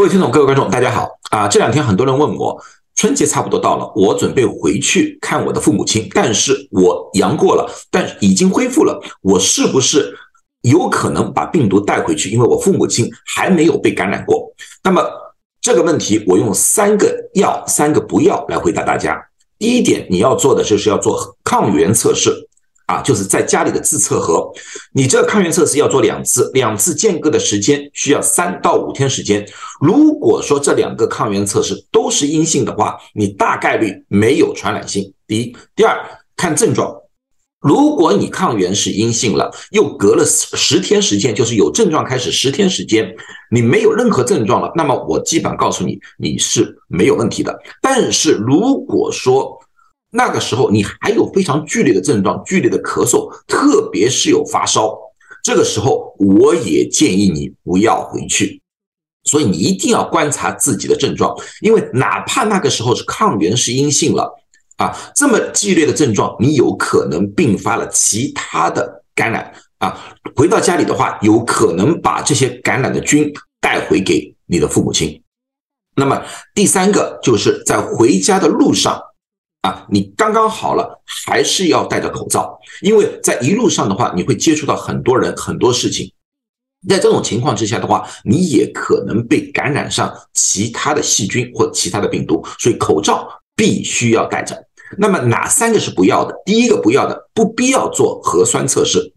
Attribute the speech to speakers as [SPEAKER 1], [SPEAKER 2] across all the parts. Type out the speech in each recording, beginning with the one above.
[SPEAKER 1] 各位听众，各位观众，大家好啊！这两天很多人问我，春节差不多到了，我准备回去看我的父母亲，但是我阳过了，但已经恢复了，我是不是有可能把病毒带回去？因为我父母亲还没有被感染过。那么这个问题，我用三个要、三个不要来回答大家。第一点，你要做的就是要做抗原测试。啊，就是在家里的自测盒，你这个抗原测试要做两次，两次间隔的时间需要三到五天时间。如果说这两个抗原测试都是阴性的话，你大概率没有传染性。第一，第二，看症状。如果你抗原是阴性了，又隔了十天时间，就是有症状开始十天时间，你没有任何症状了，那么我基本告诉你，你是没有问题的。但是如果说，那个时候你还有非常剧烈的症状，剧烈的咳嗽，特别是有发烧，这个时候我也建议你不要回去。所以你一定要观察自己的症状，因为哪怕那个时候是抗原是阴性了啊，这么剧烈的症状，你有可能并发了其他的感染啊。回到家里的话，有可能把这些感染的菌带回给你的父母亲。那么第三个就是在回家的路上。啊，你刚刚好了，还是要戴着口罩，因为在一路上的话，你会接触到很多人、很多事情，在这种情况之下的话，你也可能被感染上其他的细菌或其他的病毒，所以口罩必须要戴着。那么哪三个是不要的？第一个不要的，不必要做核酸测试，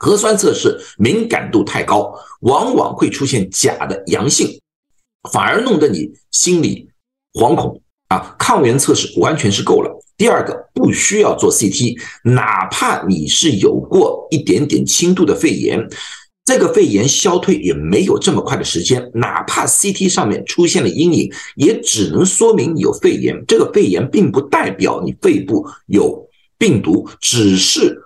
[SPEAKER 1] 核酸测试敏感度太高，往往会出现假的阳性，反而弄得你心里惶恐。啊，抗原测试完全是够了。第二个，不需要做 CT，哪怕你是有过一点点轻度的肺炎，这个肺炎消退也没有这么快的时间。哪怕 CT 上面出现了阴影，也只能说明有肺炎。这个肺炎并不代表你肺部有病毒，只是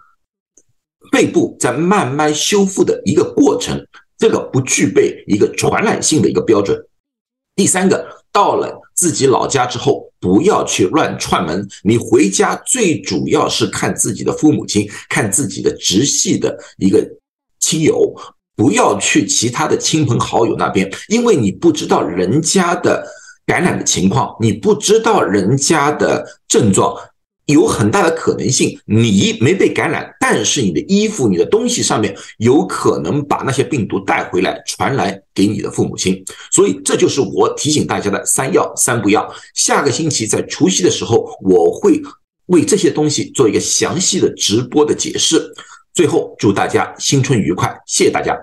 [SPEAKER 1] 肺部在慢慢修复的一个过程。这个不具备一个传染性的一个标准。第三个，到了。自己老家之后，不要去乱串门。你回家最主要是看自己的父母亲，看自己的直系的一个亲友，不要去其他的亲朋好友那边，因为你不知道人家的感染的情况，你不知道人家的症状。有很大的可能性，你没被感染，但是你的衣服、你的东西上面有可能把那些病毒带回来，传来给你的父母亲。所以这就是我提醒大家的三要三不要。下个星期在除夕的时候，我会为这些东西做一个详细的直播的解释。最后，祝大家新春愉快，谢谢大家。